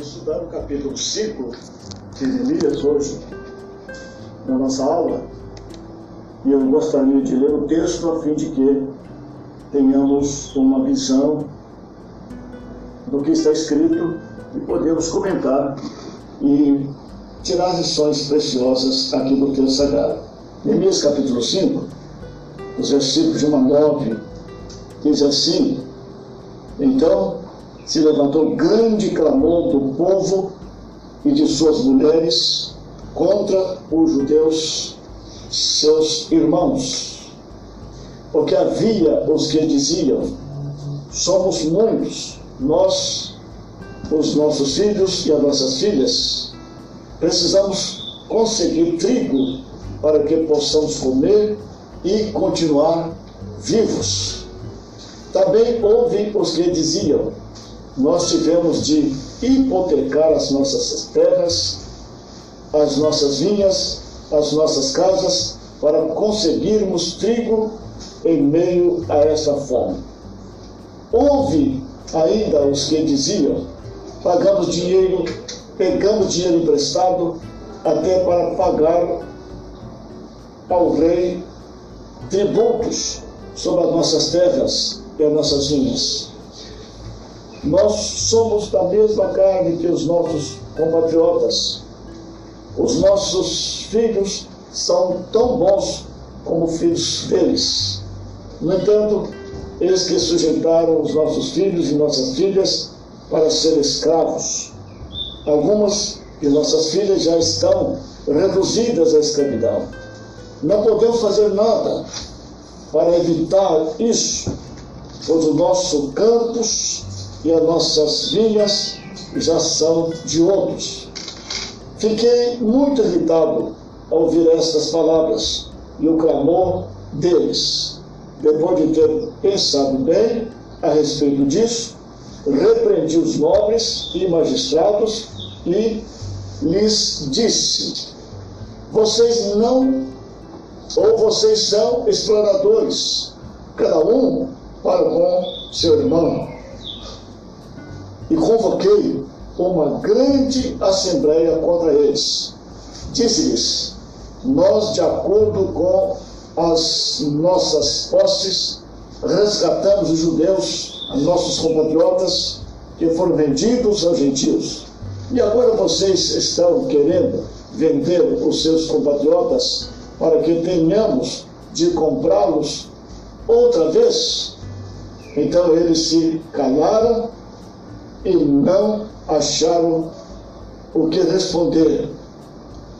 Vamos estudar o capítulo 5 de Neemias hoje, na nossa aula. E eu gostaria de ler o texto a fim de que tenhamos uma visão do que está escrito e podemos comentar e tirar lições preciosas aqui do texto sagrado. Neemias capítulo 5, os versículos de 1 a 9, diz assim: Então se levantou grande clamor do povo e de suas mulheres contra os judeus, seus irmãos. Porque havia os que diziam: somos muitos, nós, os nossos filhos e as nossas filhas, precisamos conseguir trigo para que possamos comer e continuar vivos. Também houve os que diziam: nós tivemos de hipotecar as nossas terras, as nossas vinhas, as nossas casas, para conseguirmos trigo em meio a essa fome. Houve ainda os que diziam: pagamos dinheiro, pegamos dinheiro emprestado até para pagar ao rei tributos sobre as nossas terras e as nossas vinhas. Nós somos da mesma carne que os nossos compatriotas. Os nossos filhos são tão bons como filhos deles. No entanto, eles que sujeitaram os nossos filhos e nossas filhas para ser escravos. Algumas de nossas filhas já estão reduzidas à escravidão. Não podemos fazer nada para evitar isso, pois o nosso campus e as nossas vinhas já são de outros. Fiquei muito irritado ao ouvir estas palavras e o clamor deles. Depois de ter pensado bem a respeito disso, repreendi os nobres e magistrados e lhes disse: Vocês não, ou vocês são exploradores, cada um para com seu irmão e convoquei uma grande assembleia contra eles. Disse-lhes: Nós, de acordo com as nossas posses, resgatamos os judeus, nossos compatriotas, que foram vendidos aos gentios. E agora vocês estão querendo vender os seus compatriotas para que tenhamos de comprá-los outra vez? Então eles se calaram e não acharam o que responder.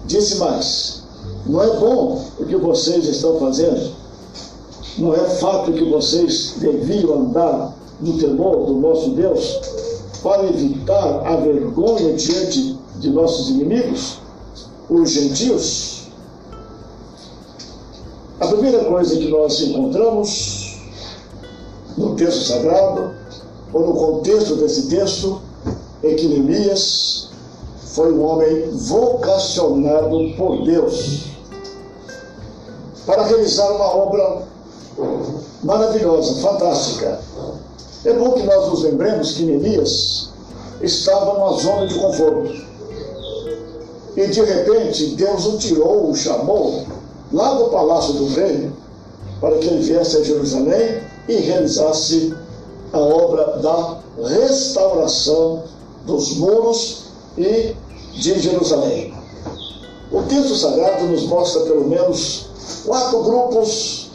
Disse mais: Não é bom o que vocês estão fazendo. Não é fato que vocês deviam andar no temor do nosso Deus para evitar a vergonha diante de nossos inimigos, os gentios? A primeira coisa que nós encontramos no texto sagrado ou no contexto desse texto, é que Neemias foi um homem vocacionado por Deus para realizar uma obra maravilhosa, fantástica. É bom que nós nos lembremos que Neemias estava numa zona de conforto. E de repente Deus o tirou, o chamou lá do palácio do rei para que ele viesse a Jerusalém e realizasse a obra da restauração dos muros e de Jerusalém. O texto sagrado nos mostra pelo menos quatro grupos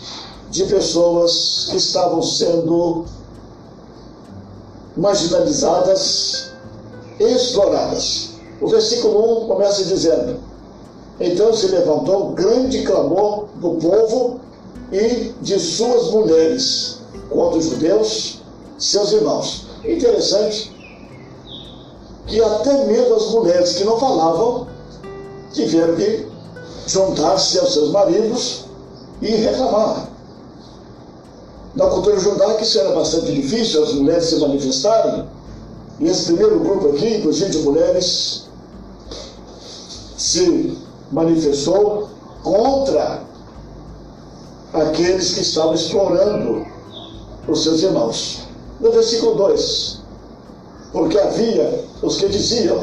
de pessoas que estavam sendo marginalizadas, exploradas. O versículo 1 começa dizendo: Então se levantou grande clamor do povo e de suas mulheres contra os judeus seus irmãos. Interessante que até mesmo as mulheres que não falavam tiveram que juntar-se aos seus maridos e reclamar. Na cultura judaica isso era bastante difícil, as mulheres se manifestarem. E esse primeiro grupo aqui, inclusive de mulheres, se manifestou contra aqueles que estavam explorando os seus irmãos no versículo 2. porque havia os que diziam: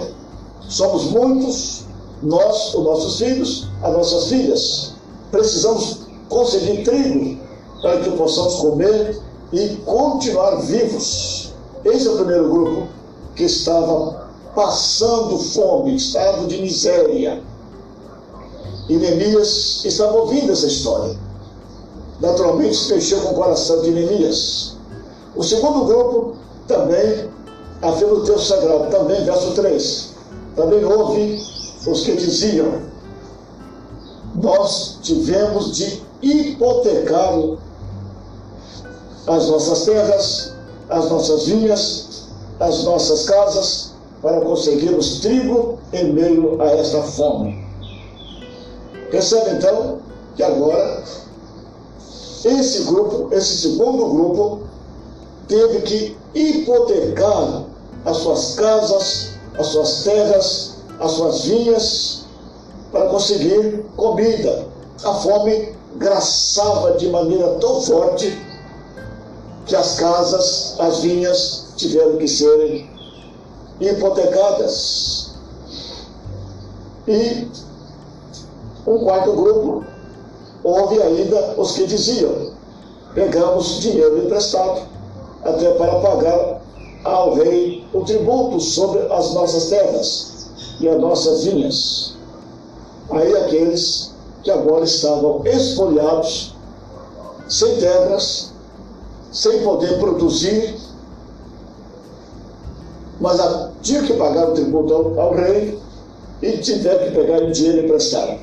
somos muitos, nós, os nossos filhos, as nossas filhas, precisamos conseguir trigo para que possamos comer e continuar vivos. Esse é o primeiro grupo que estava passando fome, estado de miséria. E Neemias estava ouvindo essa história. Naturalmente se mexeu com o coração de Neemias. O segundo grupo também, afirma o texto sagrado, também, verso 3. Também houve os que diziam: Nós tivemos de hipotecar as nossas terras, as nossas vinhas, as nossas casas, para conseguirmos trigo em meio a esta fome. Percebe então que agora esse grupo, esse segundo grupo, teve que hipotecar as suas casas, as suas terras, as suas vinhas para conseguir comida. A fome graçava de maneira tão forte que as casas, as vinhas tiveram que serem hipotecadas. E um quarto grupo, houve ainda os que diziam: pegamos dinheiro emprestado até para pagar ao rei o tributo sobre as nossas terras e as nossas vinhas. Aí aqueles que agora estavam espoliados, sem terras, sem poder produzir, mas tinha que pagar o tributo ao, ao rei e tiveram que pegar o dinheiro emprestado.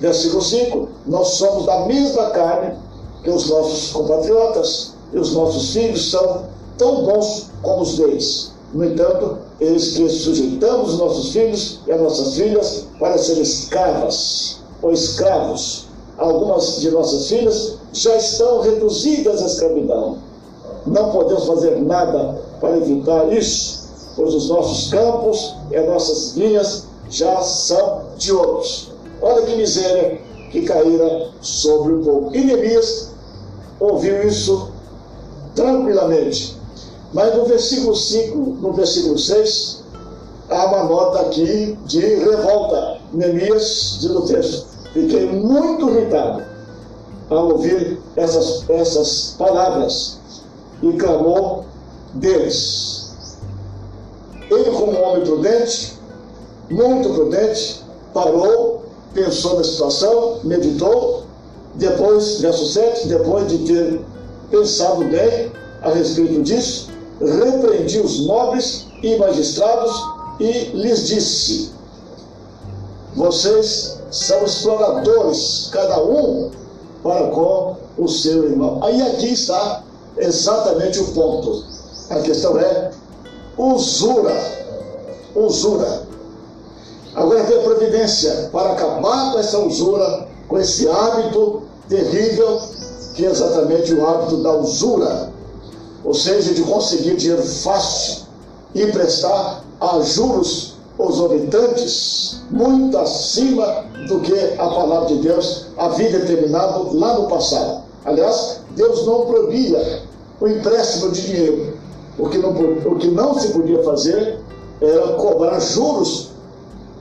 Versículo 5: Nós somos da mesma carne que os nossos compatriotas, e os nossos filhos são tão bons como os deles. No entanto, eles que sujeitamos nossos filhos e as nossas filhas para serem escravas ou escravos. Algumas de nossas filhas já estão reduzidas à escravidão. Não podemos fazer nada para evitar isso, pois os nossos campos e as nossas vinhas já são de outros. Olha que miséria que caíra sobre o povo. E ouviu isso tranquilamente. Mas no versículo 5, no versículo 6, há uma nota aqui de revolta. Neemias diz o texto: Fiquei muito irritado ao ouvir essas, essas palavras e clamou deles. Ele, como homem prudente, muito prudente, parou, pensou na situação, meditou, depois, verso 7, depois de ter pensado bem a respeito disso, repreendi os nobres e magistrados e lhes disse: Vocês são exploradores, cada um para com o seu irmão. Aí aqui está exatamente o ponto. A questão é usura. Usura. Agora tem a providência para acabar com essa usura, com esse hábito terrível que é exatamente o hábito da usura, ou seja, de conseguir dinheiro fácil e emprestar a juros exorbitantes, muito acima do que a palavra de Deus havia determinado lá no passado. Aliás, Deus não proibia o empréstimo de dinheiro. O que não, o que não se podia fazer era cobrar juros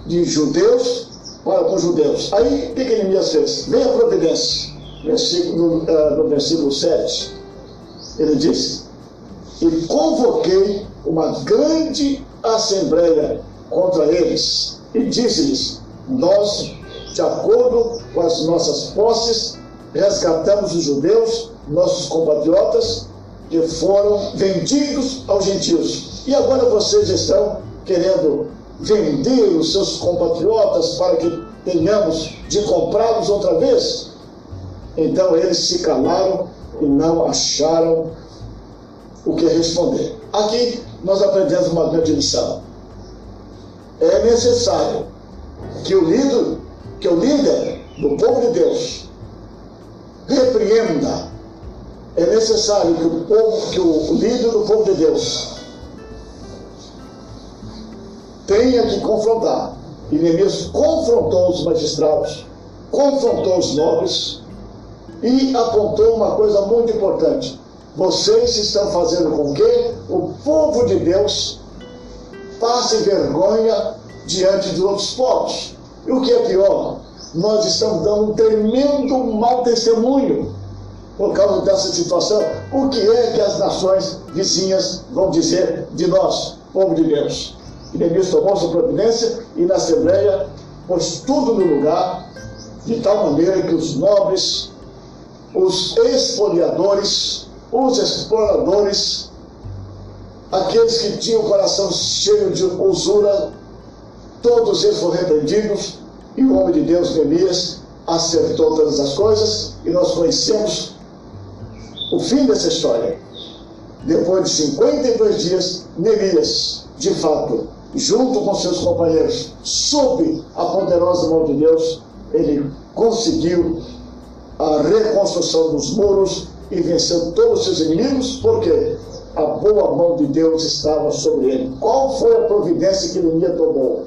de judeus para com judeus. Aí, o que, que Neemias fez? Vem a providência versículo, no, uh, no versículo 7, ele diz: E convoquei uma grande assembleia contra eles, e disse-lhes: Nós, de acordo com as nossas posses, resgatamos os judeus, nossos compatriotas, que foram vendidos aos gentios. E agora vocês estão querendo vender os seus compatriotas para que tenhamos de comprá-los outra vez? Então eles se calaram e não acharam o que responder. Aqui nós aprendemos uma grande lição. É necessário que o líder, que o líder do povo de Deus repreenda. É necessário que o povo, que o líder do povo de Deus tenha que confrontar. E confrontou os magistrados, confrontou os nobres, e apontou uma coisa muito importante. Vocês estão fazendo com que o povo de Deus passem vergonha diante de outros povos. E o que é pior, nós estamos dando um tremendo mau testemunho por causa dessa situação. O que é que as nações vizinhas vão dizer de nós, povo de Deus? E Neemias tomou sua providência e na Assembleia pôs tudo no lugar, de tal maneira que os nobres, os expoliadores, os exploradores, aqueles que tinham o coração cheio de usura, todos eles foram repreendidos, e o homem de Deus, Neemias, acertou todas as coisas, e nós conhecemos o fim dessa história. Depois de 52 dias, Neemias, de fato, junto com seus companheiros, sob a poderosa mão de Deus, ele conseguiu a reconstrução dos muros e venceu todos os seus inimigos, porque a boa mão de Deus estava sobre ele. Qual foi a providência que Neemias tomou?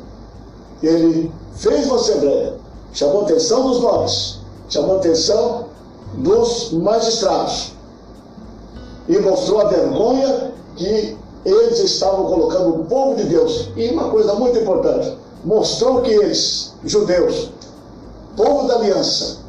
Ele fez uma assembleia, chamou a atenção dos nobres, chamou a atenção dos magistrados e mostrou a vergonha que eles estavam colocando o povo de Deus. E uma coisa muito importante, mostrou que eles, judeus, povo da aliança,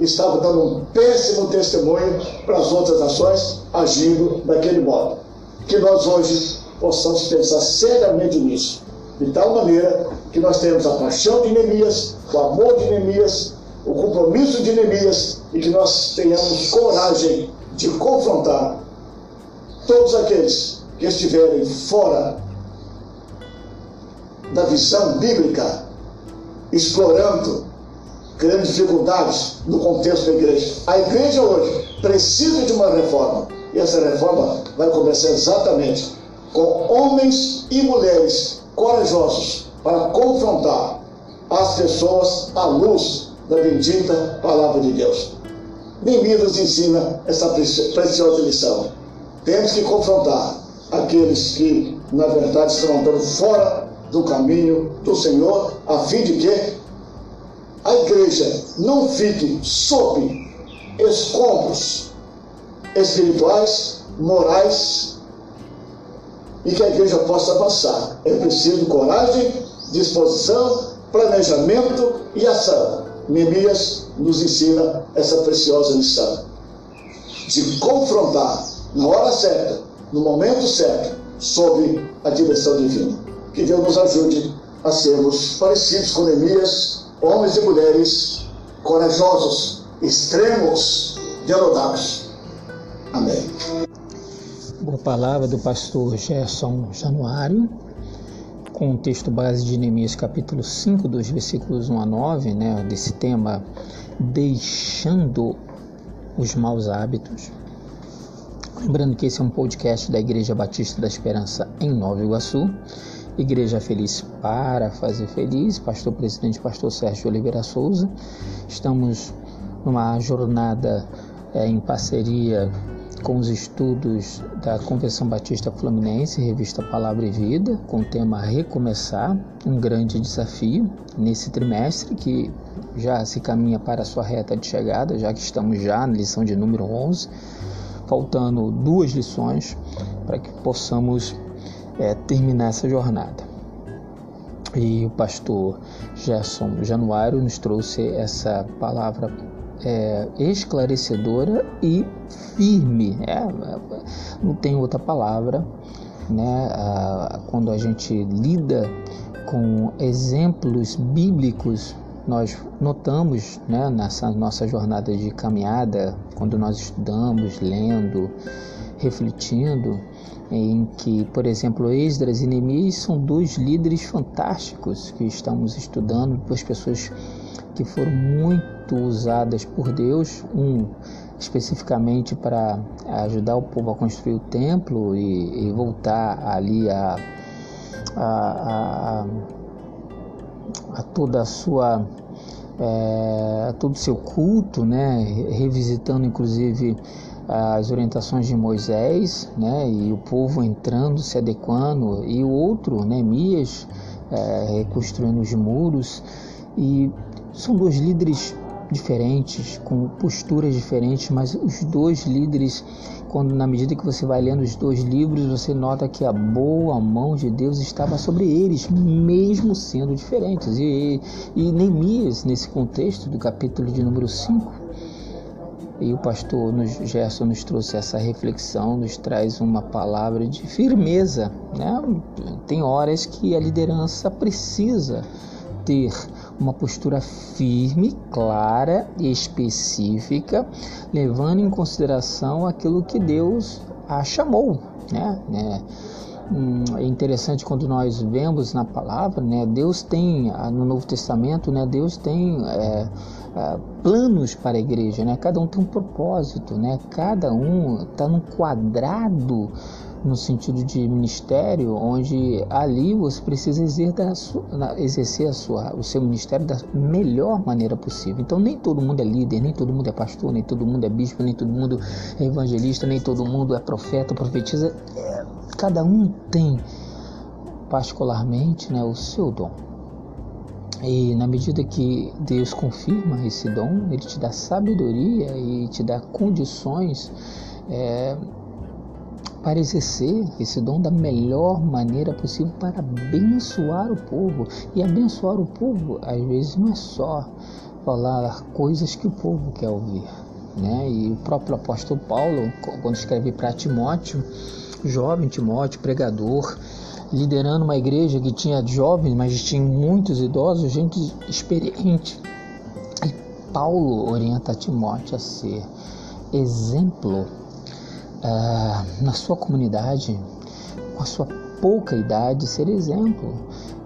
estavam dando um péssimo testemunho para as outras nações agindo daquele modo. Que nós hoje possamos pensar seriamente nisso, de tal maneira que nós tenhamos a paixão de Neemias, o amor de Neemias, o compromisso de Neemias e que nós tenhamos coragem de confrontar todos aqueles que estiverem fora da visão bíblica, explorando, criando dificuldades no contexto da igreja. A igreja hoje precisa de uma reforma. E essa reforma vai começar exatamente com homens e mulheres corajosos para confrontar as pessoas à luz da bendita palavra de Deus. Neemias ensina essa preciosa lição. Temos que confrontar aqueles que, na verdade, estão andando fora do caminho do Senhor, a fim de que a igreja não fique sob escombros espirituais, morais, e que a igreja possa avançar. É preciso coragem, disposição, planejamento e ação. Neemias nos ensina essa preciosa lição de confrontar na hora certa, no momento certo, sob a direção divina. Que Deus nos ajude a sermos parecidos com Neemias, homens e mulheres corajosos, extremos, derrotados. Amém. Boa palavra do pastor Gerson Januário, com o texto base de Neemias, capítulo 5, dos versículos 1 a 9, né, desse tema, deixando os maus hábitos. Lembrando que esse é um podcast da Igreja Batista da Esperança em Nova Iguaçu. Igreja Feliz para fazer feliz, pastor presidente, pastor Sérgio Oliveira Souza. Estamos numa jornada é, em parceria com os estudos da Convenção Batista Fluminense, revista Palavra e Vida, com o tema Recomeçar, um grande desafio nesse trimestre que já se caminha para a sua reta de chegada, já que estamos já na lição de número 11 faltando duas lições para que possamos é, terminar essa jornada. E o pastor Gerson Januário nos trouxe essa palavra é, esclarecedora e firme. É, não tem outra palavra, né? quando a gente lida com exemplos bíblicos nós notamos né, nessa nossa jornada de caminhada, quando nós estudamos, lendo, refletindo, em que, por exemplo, Esdras e Neemias são dois líderes fantásticos que estamos estudando, duas pessoas que foram muito usadas por Deus, um especificamente para ajudar o povo a construir o templo e, e voltar ali a, a, a a toda a sua é, a todo o seu culto, né, revisitando inclusive as orientações de Moisés, né, e o povo entrando, se adequando, e o outro, Neemias, é, reconstruindo os muros, e são dois líderes diferentes, com posturas diferentes, mas os dois líderes, quando na medida que você vai lendo os dois livros, você nota que a boa mão de Deus estava sobre eles, mesmo sendo diferentes. E, e Neemias, nesse contexto do capítulo de número 5, e o pastor Gerson nos trouxe essa reflexão, nos traz uma palavra de firmeza. Né? Tem horas que a liderança precisa ter uma postura firme, clara e específica, levando em consideração aquilo que Deus a chamou. Né? né? Hum, é interessante quando nós vemos na palavra, né? Deus tem no Novo Testamento, né? Deus tem é, é, planos para a igreja, né? Cada um tem um propósito, né? Cada um está num quadrado no sentido de ministério, onde ali você precisa exercer, a sua, o seu ministério da melhor maneira possível. Então, nem todo mundo é líder, nem todo mundo é pastor, nem todo mundo é bispo, nem todo mundo é evangelista, nem todo mundo é profeta, profetiza. É, cada um tem, particularmente, né, o seu dom. E na medida que Deus confirma esse dom, Ele te dá sabedoria e te dá condições é, para exercer esse dom da melhor maneira possível para abençoar o povo. E abençoar o povo, às vezes, não é só falar coisas que o povo quer ouvir. Né? E o próprio apóstolo Paulo, quando escreve para Timóteo, jovem Timóteo, pregador, liderando uma igreja que tinha jovens, mas tinha muitos idosos, gente experiente. E Paulo orienta Timóteo a ser exemplo uh, na sua comunidade, com a sua pouca idade, ser exemplo.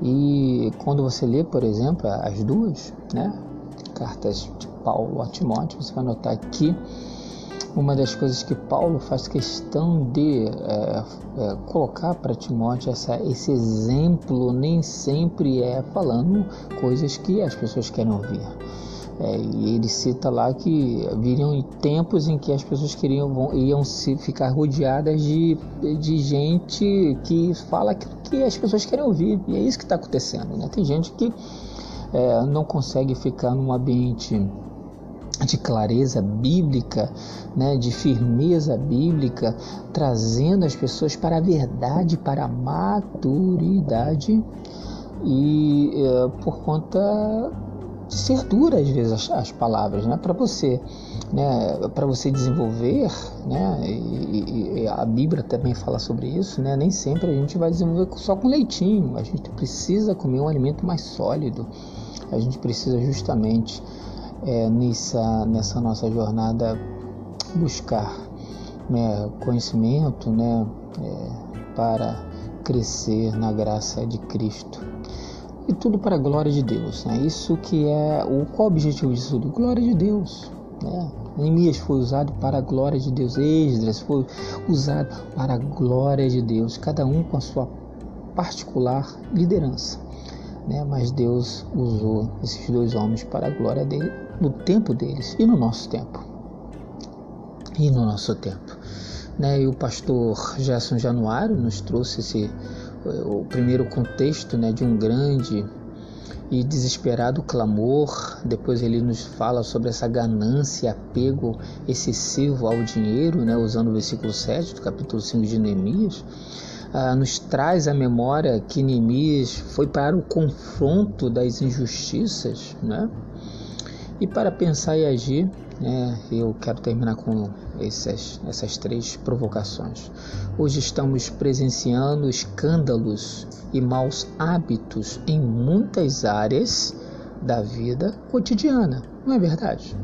E quando você lê, por exemplo, as duas né, cartas de Paulo a Timóteo, você vai notar que uma das coisas que Paulo faz questão de é, é, colocar para Timóteo essa, esse exemplo nem sempre é falando coisas que as pessoas querem ouvir. É, e ele cita lá que viriam tempos em que as pessoas queriam iam se ficar rodeadas de, de gente que fala aquilo que as pessoas querem ouvir. E é isso que está acontecendo. Né? Tem gente que é, não consegue ficar num ambiente de clareza bíblica, né, de firmeza bíblica, trazendo as pessoas para a verdade, para a maturidade e é, por conta de ser dura às vezes as, as palavras, né, para você, né, para você desenvolver, né, e, e, a Bíblia também fala sobre isso, né, nem sempre a gente vai desenvolver só com leitinho, a gente precisa comer um alimento mais sólido, a gente precisa justamente é, nessa, nessa nossa jornada buscar né, conhecimento né, é, para crescer na graça de Cristo. E tudo para a glória de Deus. Né? Isso que é o qual o objetivo disso tudo? Glória de Deus. Né? Neemias foi usado para a glória de Deus. Esdras foi usado para a glória de Deus. Cada um com a sua particular liderança. Né? Mas Deus usou esses dois homens para a glória dele no tempo deles e no nosso tempo. E no nosso tempo. Né? E o pastor Gerson Januário nos trouxe esse, o primeiro contexto né, de um grande e desesperado clamor. Depois ele nos fala sobre essa ganância, apego excessivo ao dinheiro, né, usando o versículo 7 do capítulo 5 de Neemias. Ah, nos traz a memória que Neemias foi para o confronto das injustiças, né? E para pensar e agir, né, eu quero terminar com essas, essas três provocações. Hoje estamos presenciando escândalos e maus hábitos em muitas áreas da vida cotidiana, não é verdade?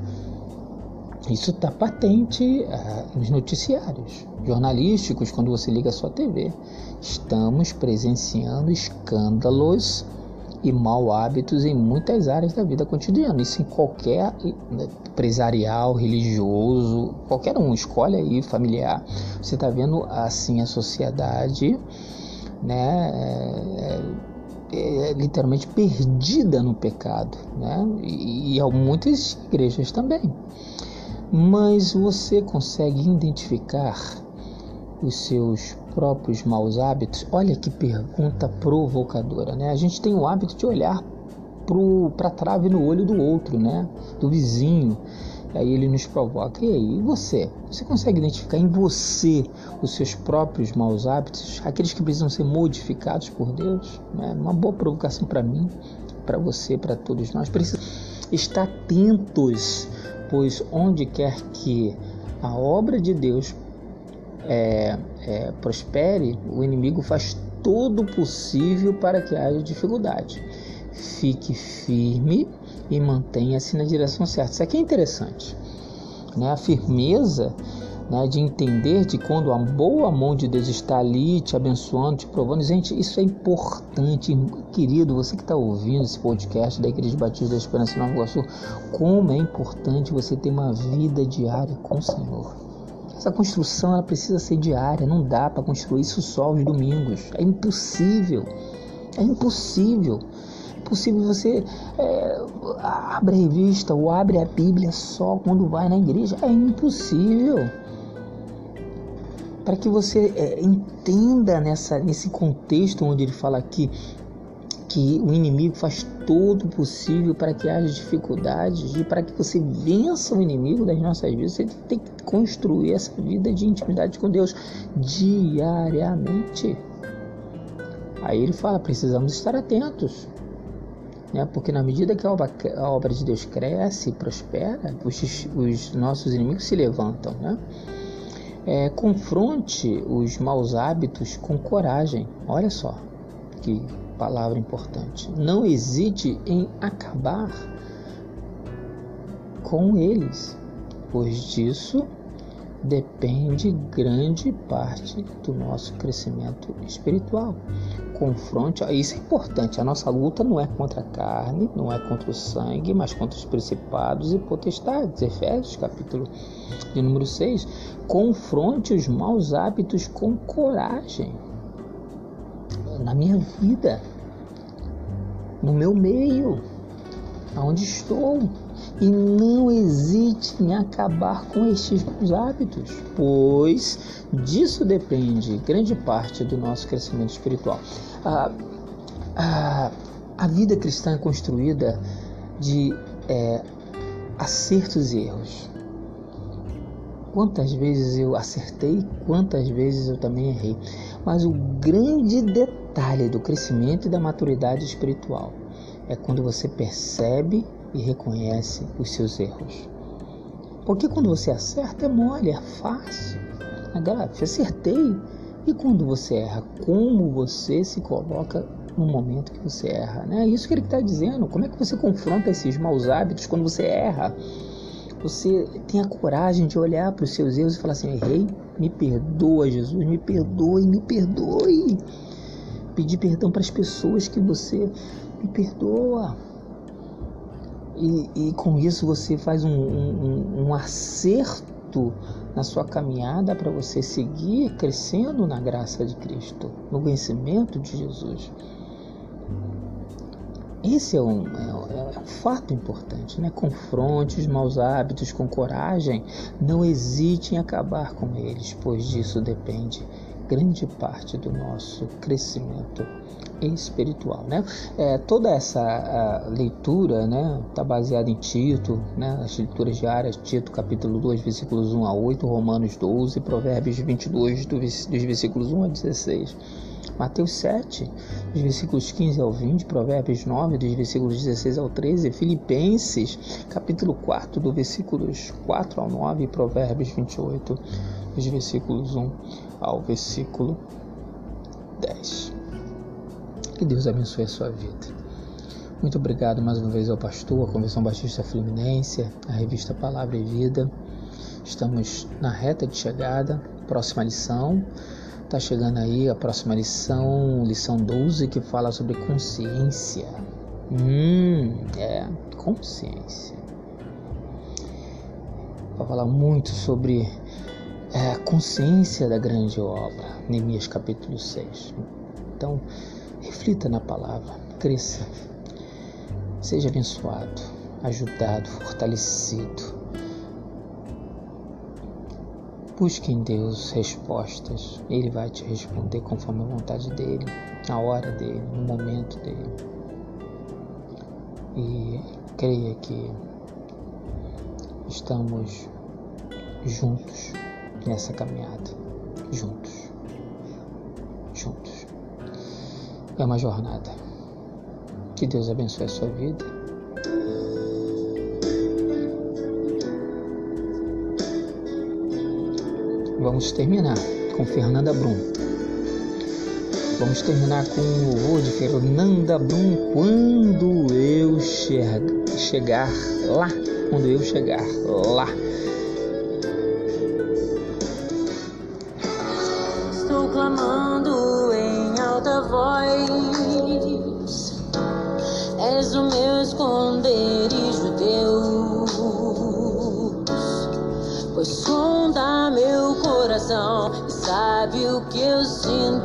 Isso está patente uh, nos noticiários jornalísticos, quando você liga a sua TV. Estamos presenciando escândalos e mau hábitos em muitas áreas da vida cotidiana. Isso em qualquer né, empresarial, religioso, qualquer um, escolhe aí, familiar. Você está vendo assim a sociedade, né? É, é, é literalmente perdida no pecado, né? E, e muitas igrejas também. Mas você consegue identificar os seus próprios maus hábitos? Olha que pergunta provocadora, né? A gente tem o hábito de olhar para a trave no olho do outro, né? Do vizinho. Aí ele nos provoca. E aí, e você? Você consegue identificar em você os seus próprios maus hábitos, aqueles que precisam ser modificados por Deus? É uma boa provocação para mim, para você, para todos nós. Precisamos estar atentos, pois onde quer que a obra de Deus é, é, prospere, o inimigo faz todo o possível para que haja dificuldade. Fique firme e mantenha-se na direção certa. Isso aqui é interessante. Né? A firmeza né, de entender de quando a boa mão de Deus está ali te abençoando, te provando. Gente, isso é importante, querido, você que está ouvindo esse podcast da Igreja Batista da Esperança Nova Iguaçu, como é importante você ter uma vida diária com o Senhor. Essa construção ela precisa ser diária, não dá para construir isso só aos domingos. É impossível. É impossível possível você é, abre a revista ou abre a Bíblia só quando vai na igreja. É impossível. Para que você é, entenda nessa, nesse contexto onde ele fala aqui que o inimigo faz todo o possível para que haja dificuldades e para que você vença o inimigo das nossas vidas, você tem que construir essa vida de intimidade com Deus diariamente. Aí ele fala: precisamos estar atentos né? porque na medida que a obra, a obra de Deus cresce e prospera, os, os, nossos inimigos se levantam. Né? É, confronte os maus hábitos com coragem. Olha só que palavra importante. Não hesite em acabar com eles, pois disso depende grande parte do nosso crescimento espiritual confronte. Isso é importante. A nossa luta não é contra a carne, não é contra o sangue, mas contra os principados e potestades. Efésios, capítulo de número 6. Confronte os maus hábitos com coragem. Na minha vida, no meu meio, aonde estou e não hesite em acabar com estes maus hábitos, pois disso depende grande parte do nosso crescimento espiritual. A, a, a vida cristã é construída de é, acertos e erros. Quantas vezes eu acertei, quantas vezes eu também errei. Mas o grande detalhe do crescimento e da maturidade espiritual é quando você percebe e reconhece os seus erros. Porque quando você acerta é mole, é fácil. É grave. Acertei. E quando você erra, como você se coloca no momento que você erra? Né? É isso que ele está dizendo. Como é que você confronta esses maus hábitos quando você erra? Você tem a coragem de olhar para os seus erros e falar assim: errei, me perdoa, Jesus, me perdoe, me perdoe. Pedir perdão para as pessoas que você me perdoa. E, e com isso você faz um, um, um acerto na sua caminhada para você seguir crescendo na graça de Cristo, no conhecimento de Jesus. Esse é um, é, é um, fato importante, né? Confronte os maus hábitos com coragem, não hesite em acabar com eles, pois disso depende grande parte do nosso crescimento espiritual, né? É, toda essa leitura, né, está baseada em Tito, né, as leituras diárias, Tito capítulo 2, versículos 1 a 8, Romanos 12, Provérbios 22, dos versículos 1 a 16. Mateus 7, dos versículos 15 ao 20, Provérbios 9, dos versículos 16 ao 13, Filipenses, capítulo 4, do versículos 4 ao 9, Provérbios 28, dos versículos 1 ao versículo 10. Que Deus abençoe a sua vida. Muito obrigado mais uma vez ao pastor, à Convenção Batista Fluminense, à revista Palavra e Vida. Estamos na reta de chegada, próxima lição. Está chegando aí a próxima lição, lição 12, que fala sobre consciência. Hum, é, consciência. Vai falar muito sobre é, a consciência da grande obra, Neemias capítulo 6. Então, Reflita na palavra, cresça, seja abençoado, ajudado, fortalecido. Busque em Deus respostas, Ele vai te responder conforme a vontade dele, na hora dele, no momento dele. e creia que estamos juntos nessa caminhada, juntos. É uma jornada. Que Deus abençoe a sua vida. Vamos terminar com Fernanda Brum. Vamos terminar com o louvor de Fernanda Brum quando eu chegar lá, quando eu chegar lá. Estou clamando que eu sinto.